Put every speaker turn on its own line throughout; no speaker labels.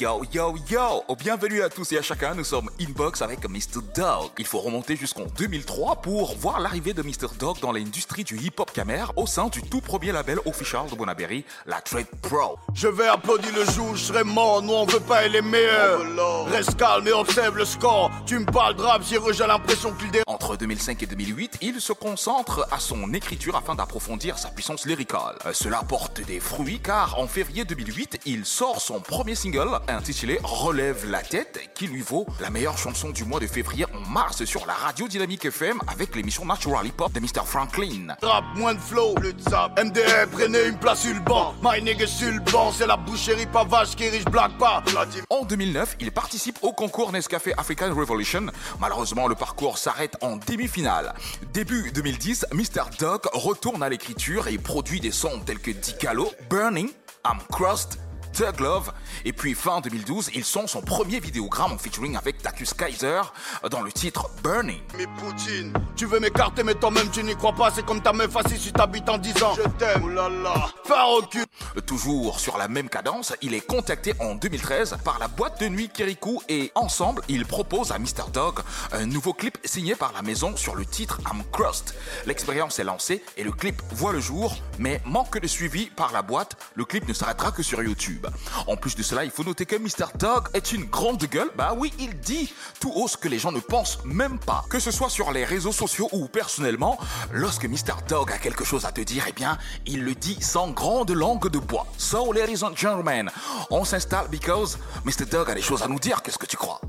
Yo, yo, yo oh, Bienvenue à tous et à chacun, nous sommes Inbox avec Mr. Dog. Il faut remonter jusqu'en 2003 pour voir l'arrivée de Mr. Dog dans l'industrie du hip-hop camer au sein du tout premier label official de Bonaberry, la Trade Pro.
Je vais applaudir le jour, je serai mort, nous on veut pas être les meilleurs. Reste calme et observe le score. Tu me parles de rap, j'ai l'impression qu'il dé...
Entre 2005 et 2008, il se concentre à son écriture afin d'approfondir sa puissance lyricale. Euh, Cela porte des fruits car en février 2008, il sort son premier single intitulé Relève la tête qui lui vaut la meilleure chanson du mois de février en mars sur la radio Dynamique FM avec l'émission Natural Hip Hop de Mr. Franklin.
Rap, moins de flow, plus de. MDR, prenez une place sur le banc. My nigga sur le banc, c'est la boucherie pavage qui riche blague pas.
En 2009, il participe au concours Nescafé African Revolution. Malheureusement, le parcours s'arrête en demi-finale. Début 2010, Mr. Dog retourne à l'écriture et produit des sons tels que Dicalo, Burning, I'm Crust, Thug Love. Et puis fin 2012, ils sont son premier vidéogramme en featuring avec Takus Kaiser dans le titre Burning.
Mais Poutine, tu veux m'écarter mais toi-même tu n'y crois pas, c'est comme ta meuf assise si t'habites en 10 ans. Je t'aime, oulala, faire au cul.
Toujours sur la même cadence, il est contacté en 2013 par la boîte de nuit Kirikou et ensemble, ils proposent à Mr. Dog un nouveau clip signé par la maison sur le titre I'm Crust. L'expérience est lancée et le clip voit le jour, mais manque de suivi par la boîte, le clip ne s'arrêtera que sur YouTube. En plus de cela, il faut noter que Mr. Dog est une grande gueule. Bah oui, il dit tout haut ce que les gens ne pensent même pas. Que ce soit sur les réseaux sociaux ou personnellement, lorsque Mr. Dog a quelque chose à te dire, eh bien, il le dit sans grande langue de bois. So, ladies and gentlemen, on s'installe because Mr. Dog a des choses à nous dire. Qu'est-ce que tu crois?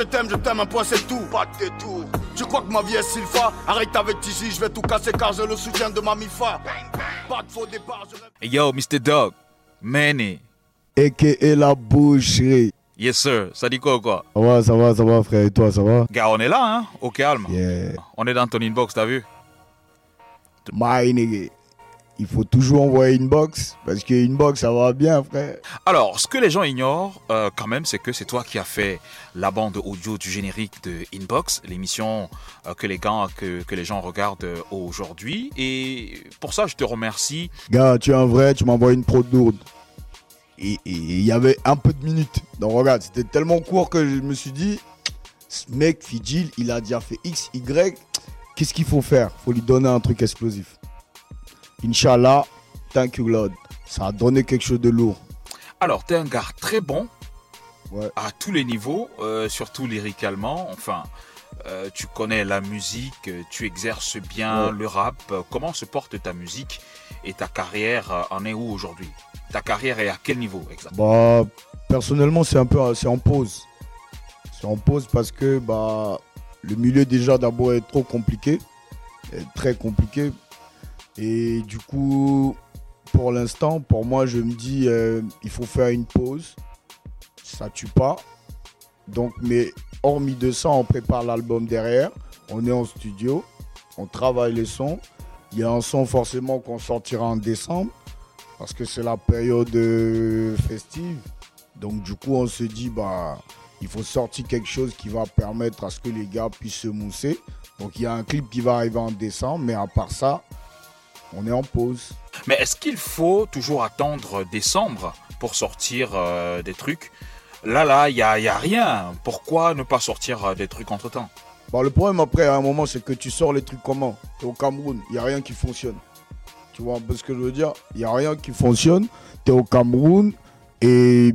Je t'aime, je t'aime un point, c'est tout. Pas de détour. Tu crois que ma vie est Sylpha? Arrête avec Tizi, je vais tout casser car j'ai le soutien de ma mifa. Pas de faux départ, je
yo, Mr. Dog. Manny.
A.K.A. la boucherie.
Yes, sir. Ça dit quoi ou quoi?
Ça va, ça va, ça va, frère. Et toi, ça va?
Gars, on est là, hein? Au calme.
Yeah.
On est dans ton inbox, t'as vu?
My nigga. Il faut toujours envoyer une box. Parce que une box, ça va bien, frère.
Alors, ce que les gens ignorent euh, quand même, c'est que c'est toi qui as fait la bande audio du générique de Inbox, l'émission euh, que les gars, que, que les gens regardent euh, aujourd'hui. Et pour ça, je te remercie.
Gars, tu es un vrai, tu m'envoies une prod lourde. Et et il y avait un peu de minutes. Donc regarde, c'était tellement court que je me suis dit, ce mec, Fidjil, il a déjà fait X, Y. Qu'est-ce qu'il faut faire? Faut lui donner un truc explosif. Inch'Allah, thank you, Lord. Ça a donné quelque chose de lourd.
Alors, tu es un gars très bon
Ouais.
à tous les niveaux, euh, surtout lyricalement. Enfin, euh, tu connais la musique, tu exerces bien
Ouais.
le rap. Comment se porte ta musique et ta carrière euh, en est où aujourd'hui? Ta carrière est à quel niveau exactement?
Bah, personnellement, c'est un peu c'est en pause. C'est en pause parce que bah, le milieu déjà d'abord est trop compliqué, est très compliqué. Et du coup, pour l'instant, pour moi, je me dis, euh, il faut faire une pause. Ça tue pas. Donc, mais hormis de ça, on prépare l'album derrière. On est en studio, on travaille les sons. Il y a un son forcément qu'on sortira en décembre parce que c'est la période euh, festive. Donc du coup, on se dit bah il faut sortir quelque chose qui va permettre à ce que les gars puissent se mousser. Donc il y a un clip qui va arriver en décembre, mais à part ça, on est en pause.
Mais est-ce qu'il faut toujours attendre décembre pour sortir euh, des trucs? Là, là, il n'y a, y a rien. Pourquoi ne pas sortir euh, des trucs entre-temps?
Bah, le problème après, à un moment, c'est que tu sors les trucs comment? T'es au Cameroun, il n'y a rien qui fonctionne. Tu vois un peu ce que je veux dire? Il n'y a rien qui fonctionne. Tu es au Cameroun et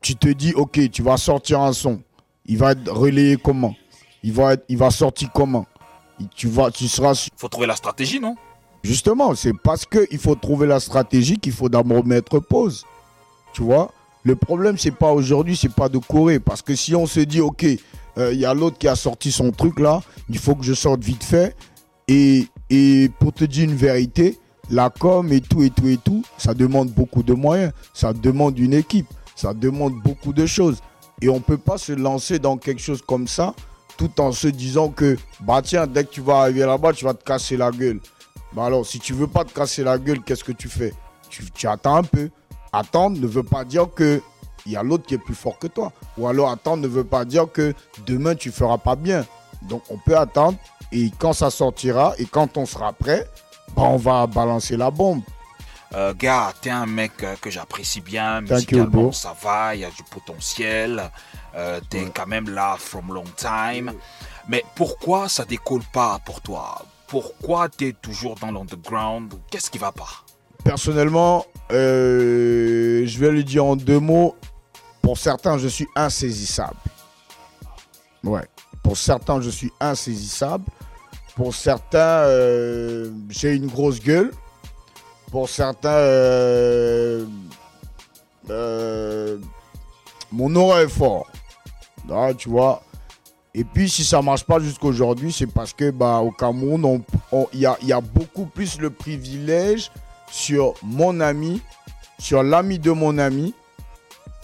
tu te dis, ok, tu vas sortir un son. Il va être relayé comment? Il va, être, il va sortir comment? Tu, vas, tu seras su-
faut trouver la stratégie, non?
Justement, c'est parce qu'il faut trouver la stratégie qu'il faut d'abord mettre pause. Tu vois? Le problème, c'est pas aujourd'hui, c'est pas de courir. Parce que si on se dit, ok, euh, il y a l'autre qui a sorti son truc là, il faut que je sorte vite fait. Et, et pour te dire une vérité, la com et tout et tout et tout, ça demande beaucoup de moyens. Ça demande une équipe. Ça demande beaucoup de choses. Et on ne peut pas se lancer dans quelque chose comme ça tout en se disant que, bah tiens, dès que tu vas arriver là-bas, tu vas te casser la gueule. Bah alors, si tu veux pas te casser la gueule, qu'est-ce que tu fais? Tu, tu attends un peu. Attendre ne veut pas dire que il y a l'autre qui est plus fort que toi. Ou alors attendre ne veut pas dire que demain tu feras pas bien. Donc on peut attendre et quand ça sortira et quand on sera prêt, bah, on va balancer la bombe.
Euh, gars, t'es un mec euh, que j'apprécie bien. Musicalement, ça va, il y a du potentiel. Euh, t'es quand même là from long time. Mais pourquoi ça décolle pas pour toi? Pourquoi t'es toujours dans l'underground? Qu'est-ce qui va pas?
Personnellement, euh, je vais le dire en deux mots. Pour certains, je suis insaisissable. Ouais. Pour certains, je suis insaisissable. Pour certains, euh, j'ai une grosse gueule. Pour certains, euh, mon aura est fort. Ah, tu vois. Et puis, si ça marche pas jusqu'aujourd'hui, c'est parce que bah, au Cameroun, il y, a, beaucoup plus le privilège sur mon ami, sur l'ami de mon ami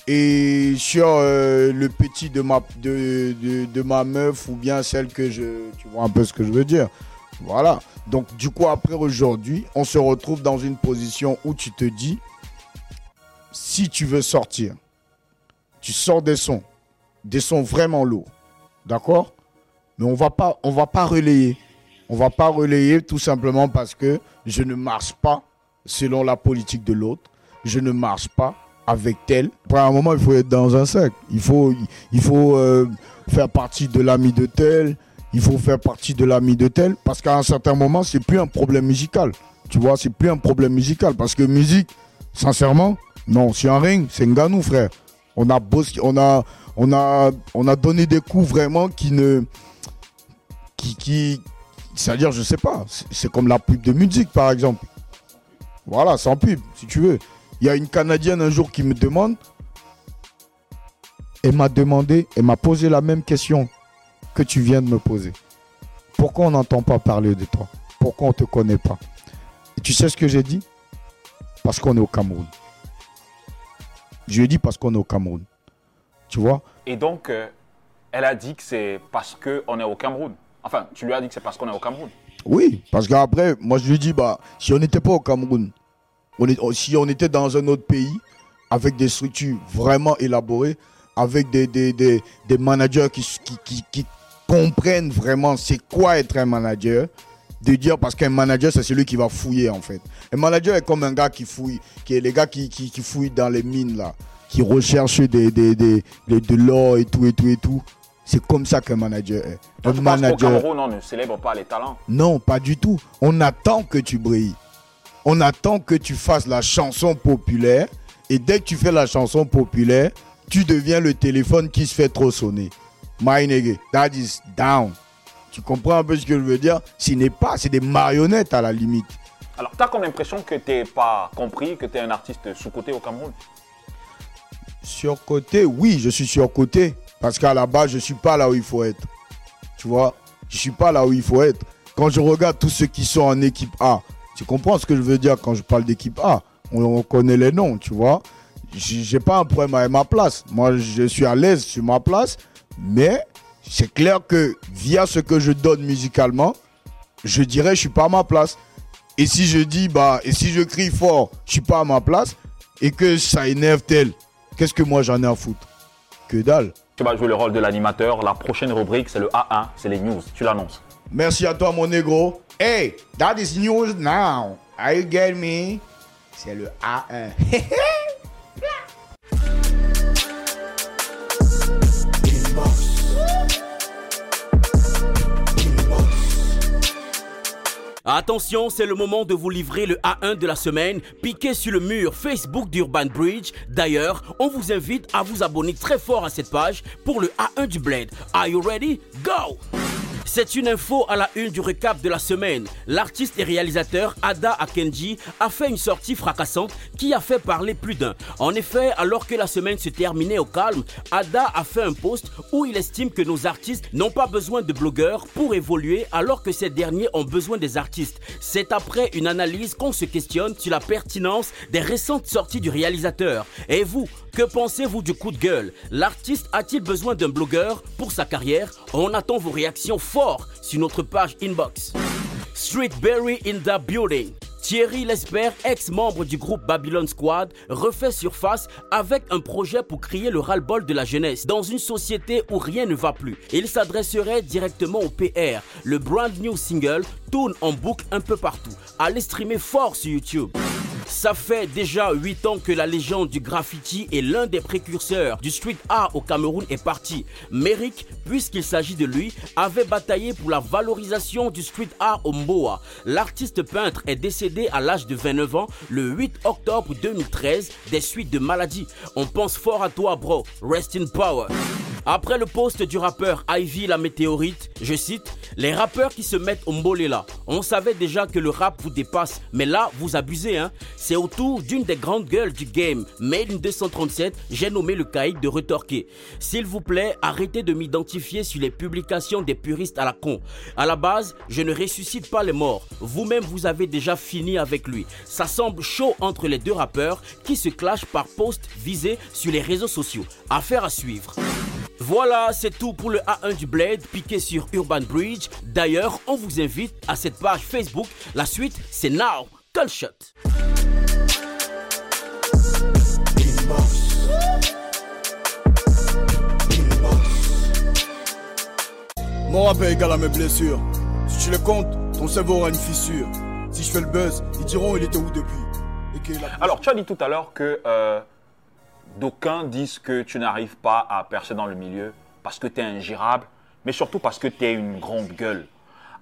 et sur euh, le petit de ma, de, de ma meuf ou bien celle que je... Tu vois un peu ce que je veux dire. Voilà. Donc du coup, après aujourd'hui, on se retrouve dans une position où tu te dis, si tu veux sortir, tu sors des sons, des sons vraiment lourds. D'accord? Mais on va pas, on va pas relayer. On va pas relayer tout simplement parce que je ne marche pas selon la politique de l'autre. Je ne marche pas avec tel. Pour un moment, il faut être dans un faut, il faut euh, faire partie de l'ami de tel. Il faut faire partie de l'ami de tel. Parce qu'à un certain moment, c'est plus un problème musical. Tu vois, c'est plus un problème musical. Parce que musique, sincèrement, non, c'est un ring, c'est un ganou, frère. On a, donné des coups vraiment qui ne, qui, c'est-à-dire, je sais pas, c'est- c'est comme la pub de musique, par exemple. Voilà, sans pub, si tu veux. Il y a une Canadienne un jour qui me demande, elle m'a demandé, elle m'a posé la même question que tu viens de me poser. Pourquoi on n'entend pas parler de toi? Pourquoi on ne te connaît pas? Et tu sais ce que j'ai dit? Parce qu'on est au Cameroun. Je lui ai dit parce qu'on est au Cameroun. Tu vois?
Et donc, euh, elle a dit que c'est parce qu'on est au Cameroun. Enfin, tu lui as dit que c'est parce qu'on est au Cameroun.
Oui, parce qu'après, moi je lui dis, bah, si on n'était pas au Cameroun, on est, si on était dans un autre pays, avec des structures vraiment élaborées, avec des, des, des, des managers qui, qui, qui, qui comprennent vraiment c'est quoi être un manager, de dire, parce qu'un manager, c'est celui qui va fouiller en fait. Un manager est comme un gars qui fouille, qui est les gars qui, qui, qui fouillent dans les mines là, qui recherchent des, des, des, des- de l'or et tout et tout et tout. C'est comme ça qu'un manager est. Un
tu
manager.
Cameroun, on ne célèbre pas les talents
Non, pas du tout. On attend que tu brilles. On attend que tu fasses la chanson populaire. Et dès que tu fais la chanson populaire, tu deviens le téléphone qui se fait trop sonner. My nigga, that is down. Tu comprends un peu ce que je veux dire? Ce n'est pas, c'est des marionnettes à la limite.
Alors, tu as comme l'impression que tu n'es pas compris, que tu es un artiste sous-côté au Cameroun?
Surcoté, oui, je suis surcoté. Parce qu'à la base, je ne suis pas là où il faut être. Tu vois? Je ne suis pas là où il faut être. Quand je regarde tous ceux qui sont en équipe A, tu comprends ce que je veux dire quand je parle d'équipe A? On, on connaît les noms, tu vois? J'ai pas un problème avec ma place. Moi, je suis à l'aise sur ma place. Mais c'est clair que via ce que je donne musicalement, je dirais je suis pas à ma place. Et si je dis, bah, et si je crie fort, je suis pas à ma place, et que ça énerve tel, qu'est-ce que moi j'en ai à foutre? Que dalle.
Tu vas jouer le rôle de l'animateur. La prochaine rubrique, c'est le A1, c'est les news. Tu l'annonces.
Merci à toi, mon négro. Hey, that is news now. Are you get me? C'est le A1.
Attention, c'est le moment de vous livrer le A1 de la semaine, piqué sur le mur Facebook d'Urban Bridge. D'ailleurs, on vous invite à vous abonner très fort à cette page pour le A1 du Blade. Are you ready? Go! C'est une info à la une du récap de la semaine. L'artiste et réalisateur Ada Akenji a fait une sortie fracassante qui a fait parler plus d'un. En effet, alors que la semaine se terminait au calme, Ada a fait un post où il estime que nos artistes n'ont pas besoin de blogueurs pour évoluer alors que ces derniers ont besoin des artistes. C'est après une analyse qu'on se questionne sur la pertinence des récentes sorties du réalisateur. Et vous, que pensez-vous du coup de gueule? L'artiste a-t-il besoin d'un blogueur pour sa carrière? On attend vos réactions fortes sur notre page inbox. Street Berry in the building. Thierry Lesper, ex-membre du groupe Babylon Squad, refait surface avec un projet pour crier le ras-le-bol de la jeunesse dans une société où rien ne va plus. Il s'adresserait directement au PR. Le brand new single tourne en boucle un peu partout. Allez streamer fort sur YouTube. Ça fait déjà 8 ans que la légende du graffiti et l'un des précurseurs du street art au Cameroun est parti. Merrick, puisqu'il s'agit de lui, avait bataillé pour la valorisation du street art au Mboa. L'artiste peintre est décédé à l'âge de 29 ans le 8 octobre 2013 des suites de maladies. On pense fort à toi, bro. Rest in power. Après le post du rappeur Ivy la météorite, je cite, les rappeurs qui se mettent au là, on savait déjà que le rap vous dépasse, mais là vous abusez hein. C'est autour d'une des grandes gueules du game, Made in 237, j'ai nommé le caïd de retorquer. S'il vous plaît, arrêtez de m'identifier sur les publications des puristes à la con. À la base, je ne ressuscite pas les morts. Vous-même vous avez déjà fini avec lui. Ça semble chaud entre les deux rappeurs qui se clashent par post visé sur les réseaux sociaux. Affaire à suivre. Voilà, c'est tout pour le A1 du Blade piqué sur Urban Bridge. D'ailleurs, on vous invite à cette page Facebook. La suite, c'est Now. Call Shot.
Mon rap est égal à mes blessures. Si tu les comptes, ton cerveau aura une fissure. Si je fais le buzz, ils diront il était où depuis? Et qu'il a-
Alors, tu as dit tout à l'heure que euh, d'aucuns disent que tu n'arrives pas à percer dans le milieu parce que tu es ingérable, mais surtout parce que tu es une grande gueule.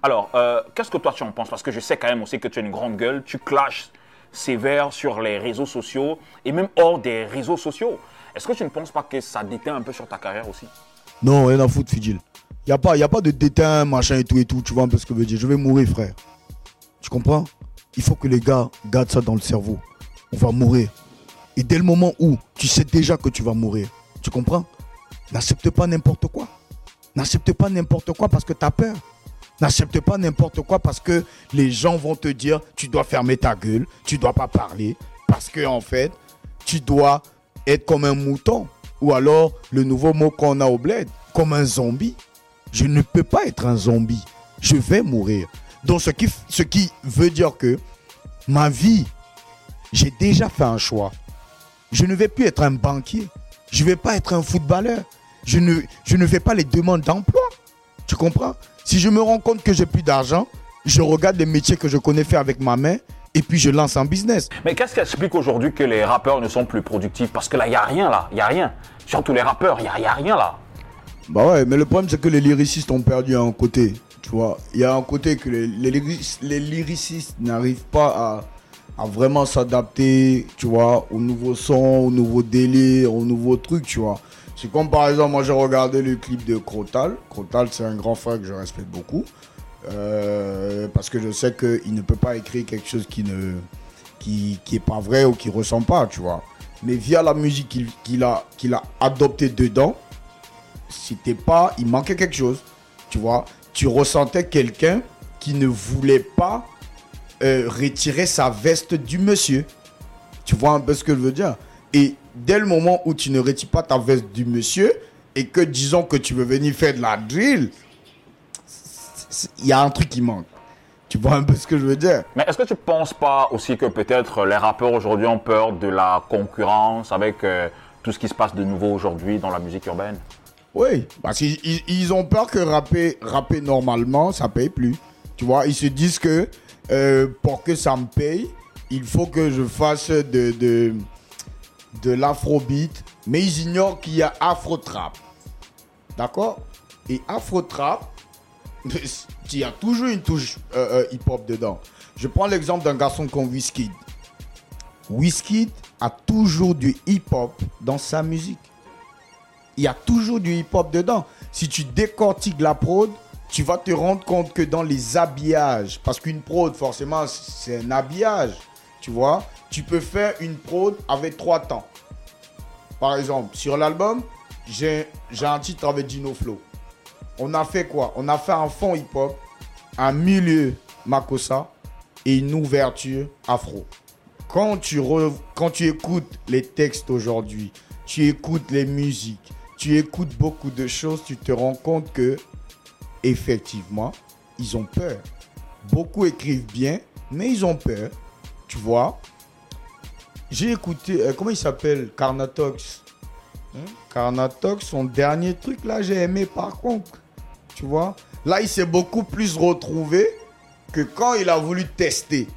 Alors, euh, qu'est-ce que toi tu en penses? Parce que je sais quand même aussi que tu es une grande gueule, tu clashes sévère sur les réseaux sociaux et même hors des réseaux sociaux. Est-ce que tu ne penses pas que ça déteint un peu sur ta carrière aussi?
Non, rien à foutre, Fidjil. Y a pas, a pas de déteint, machin et tout et tout. Tu vois un peu ce que je veux dire. Je vais mourir, frère. Tu comprends? Il faut que les gars gardent ça dans le cerveau. On va mourir. Et dès le moment où tu sais déjà que tu vas mourir, tu comprends? N'accepte pas n'importe quoi. N'accepte pas n'importe quoi parce que tu as peur. N'accepte pas n'importe quoi parce que les gens vont te dire tu dois fermer ta gueule, tu dois pas parler parce que en fait, tu dois être comme un mouton ou alors le nouveau mot qu'on a au bled, comme un zombie. Je ne peux pas être un zombie. Je vais mourir. Donc ce qui, ce qui veut dire que ma vie, j'ai déjà fait un choix. Je ne vais plus être un banquier. Je ne vais pas être un footballeur. Je ne, je ne fais pas les demandes d'emploi. Tu comprends? Si je me rends compte que j'ai plus d'argent, je regarde les métiers que je connais faire avec ma main et puis je lance un business.
Mais qu'est-ce qui explique aujourd'hui que les rappeurs ne sont plus productifs? Parce que là, il n'y a rien là, il n'y a rien. Surtout les rappeurs, il n'y a, y a rien là.
Bah ouais, mais le problème c'est que les lyricistes ont perdu un côté. Tu vois, il y a un côté que les, les, lyric- les lyricistes n'arrivent pas à, à vraiment s'adapter, tu vois, aux nouveaux sons, aux nouveaux délires, aux nouveaux trucs, tu vois. C'est comme par exemple, moi j'ai regardé le clip de Crotal. Crotal, c'est un grand frère que je respecte beaucoup. Euh, parce que je sais qu'il ne peut pas écrire quelque chose qui ne qui, qui est pas vrai ou qui ressemble pas, tu vois. Mais via la musique qu'il qu'il a, qu'il a adoptée dedans, c'était pas, il manquait quelque chose, tu vois. Tu ressentais quelqu'un qui ne voulait pas euh, retirer sa veste du monsieur. Tu vois un peu ce que je veux dire? Et dès le moment où tu ne retires pas ta veste du monsieur et que disons que tu veux venir faire de la drill, il y a un truc qui manque. Tu vois un peu ce que je veux dire?
Mais est-ce que tu ne penses pas aussi que peut-être les rappeurs aujourd'hui ont peur de la concurrence avec euh, tout ce qui se passe de nouveau aujourd'hui dans la musique urbaine?
Oui, parce qu'ils ils- ils ont peur que rapper, rapper normalement, ça paye plus. Tu vois, ils se disent que euh, pour que ça me paye, il faut que je fasse de, de, de l'afrobeat. Mais ils ignorent qu'il y a afro-trap. D'accord? Et afro-trap, il y a toujours une touche euh, euh, hip-hop dedans. Je prends l'exemple d'un garçon comme Wizkid. Wizkid a toujours du hip-hop dans sa musique il y a toujours du hip-hop dedans. Si tu décortiques la prod, tu vas te rendre compte que dans les habillages, parce qu'une prod, forcément, c'est un habillage, tu vois, tu peux faire une prod avec trois temps. Par exemple, sur l'album, j'ai un titre avec Dino Flow. On a fait quoi? On a fait un fond hip-hop, un milieu Makossa et une ouverture afro. Quand tu, quand tu écoutes les textes aujourd'hui, tu écoutes les musiques, tu écoutes beaucoup de choses, tu te rends compte que effectivement, ils ont peur. Beaucoup écrivent bien, mais ils ont peur. tu vois? J'ai écouté, euh, comment il s'appelle? Carnatox. Hein? Carnatox, son dernier truc là, j'ai aimé par contre. Tu vois? Là, il s'est beaucoup plus retrouvé que quand il a voulu tester.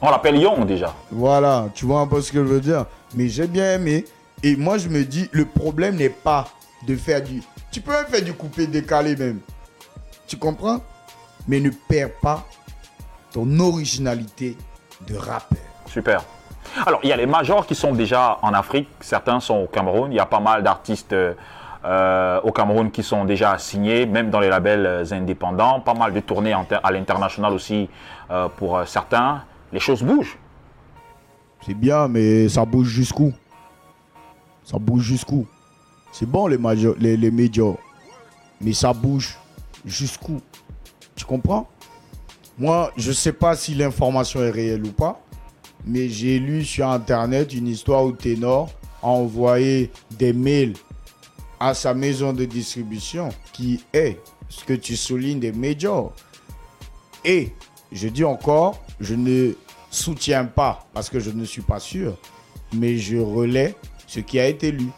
On l'appelle Young déjà.
Voilà, tu vois un peu ce que je veux dire. Mais j'ai bien aimé. Et moi, je me dis, le problème n'est pas de faire du. Tu peux même faire du coupé décalé même. Tu comprends? Mais ne perds pas ton originalité de rappeur.
Super. Alors, il y a les majors qui sont déjà en Afrique, certains sont au Cameroun. Il y a pas mal d'artistes euh, au Cameroun qui sont déjà signés, même dans les labels euh, indépendants. Pas mal de tournées à l'international aussi euh, pour euh, certains. Les choses bougent.
C'est bien, mais ça bouge jusqu'où? Ça bouge jusqu'où? C'est bon les, majors, les, les majors, mais ça bouge jusqu'où Tu comprends? Moi, je sais pas si l'information est réelle ou pas, mais j'ai lu sur Internet une histoire où Ténor a envoyé des mails à sa maison de distribution qui est ce que tu soulignes des majors. Et je dis encore, je ne soutiens pas parce que je ne suis pas sûr, mais je relais ce qui a été lu.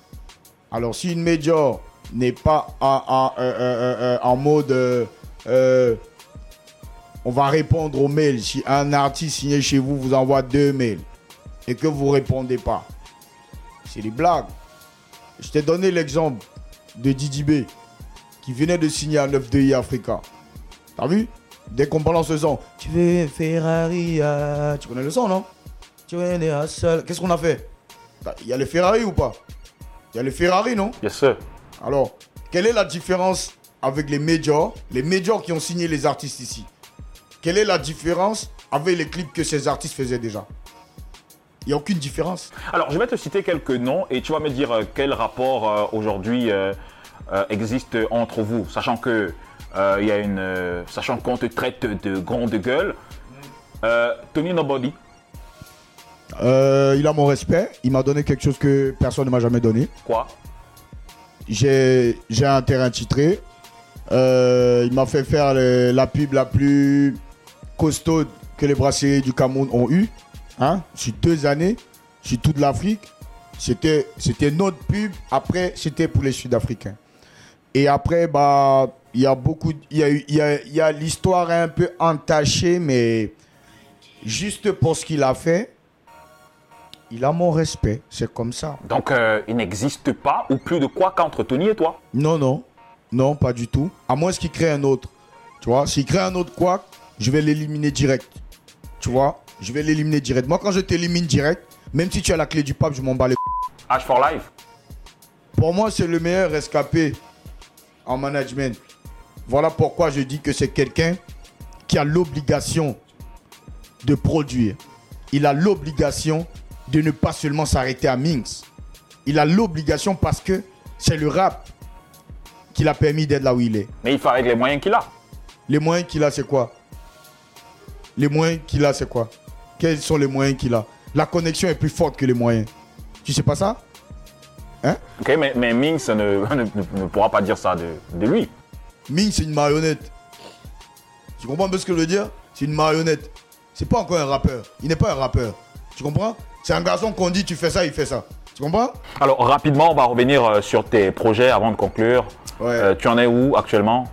Alors si une major n'est pas euh, euh, euh, en mode on va répondre aux mails, si un artiste signé chez vous vous envoie deux mails et que vous répondez pas, c'est des blagues. Je t'ai donné l'exemple de Didi B qui venait de signer à 9 Africa. T'as vu? Dès qu'on balance le son, tu veux Ferrari, euh, tu connais le son, non Tu veux une. Qu'est-ce qu'on a fait? Il y a les Ferrari ou pas? Il y a les Ferrari, non?
Yes, sir.
Alors, quelle est la différence avec les majors, les majors qui ont signé les artistes ici? Quelle est la différence avec les clips que ces artistes faisaient déjà? Il n'y a aucune différence.
Alors, je vais te citer quelques noms et tu vas me dire euh, quel rapport euh, aujourd'hui euh, euh, existe entre vous, sachant que il y a une, sachant qu'on te traite de grande gueule. Tony Nobody,
il a mon respect, il m'a donné quelque chose que personne ne m'a jamais donné.
quoi?
J'ai un terrain titré. Euh, il m'a fait faire la pub la plus costaud que les brasseries du Cameroun ont eu. Hein? Sur deux années, sur toute l'Afrique. C'était notre pub. Après, c'était pour les Sud-Africains. Et après, bah, il y a beaucoup, il y a, y a l'histoire un peu entachée, mais juste pour ce qu'il a fait, il a mon respect. C'est comme ça.
Donc, euh, il n'existe pas ou plus de quoi qu'entre Tony et toi?
Non, non. Non, pas du tout. À moins qu'il crée un autre. Tu vois, s'il crée un autre quoi, je vais l'éliminer direct. Tu vois, je vais l'éliminer direct. Moi, quand je t'élimine direct, même si tu as la clé du pape, je m'en bats les
H for Life.
Pour moi, c'est le meilleur escapé en management. Voilà pourquoi je dis que c'est quelqu'un qui a l'obligation de produire. Il a l'obligation de ne pas seulement s'arrêter à Minx. Il a l'obligation parce que c'est le rap qui l'a permis d'être là où il est.
Mais il fait avec les moyens qu'il a.
Les moyens qu'il a, c'est quoi? Les moyens qu'il a, c'est quoi? Quels sont les moyens qu'il a? La connexion est plus forte que les moyens. Tu sais pas ça?
Ok, mais, mais Minx ne, ne, ne pourra pas dire ça de, de lui.
Ming, c'est une marionnette. Tu comprends un peu ce que je veux dire? C'est une marionnette. C'est pas encore un rappeur. Il n'est pas un rappeur. Tu comprends? C'est un garçon qu'on dit tu fais ça, il fait ça. Tu comprends
Alors, rapidement, on va revenir euh, sur tes projets avant de conclure.
Ouais.
Euh, tu en es où actuellement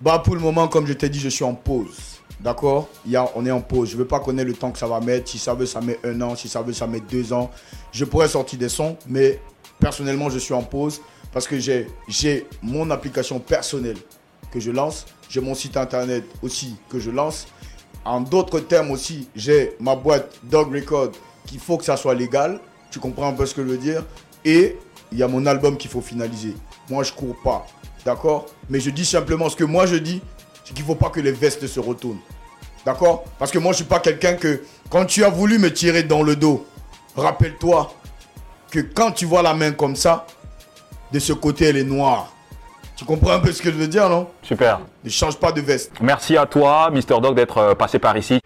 Bah pour le moment, comme je t'ai dit, je suis en pause. D'accord On est en pause. Je veux pas connaître le temps que ça va mettre. Si ça veut, ça met un an. Si ça veut, ça met deux ans. Je pourrais sortir des sons, mais personnellement, je suis en pause parce que j'ai j'ai mon application personnelle que je lance. J'ai mon site internet aussi que je lance. En d'autres termes aussi, j'ai ma boîte Dog Record qu'il faut que ça soit légal. Tu comprends un peu ce que je veux dire Et il y a mon album qu'il faut finaliser. Moi, je cours pas. D'accord? Mais je dis simplement ce que moi je dis, c'est qu'il faut pas que les vestes se retournent. D'accord? Parce que moi, je suis pas quelqu'un que, quand tu as voulu me tirer dans le dos, rappelle-toi que quand tu vois la main comme ça, de ce côté, elle est noire. Tu comprends un peu ce que je veux dire, non?
Super.
Ne change pas de veste.
Merci à toi, Mr. Dog, d'être euh, passé par ici.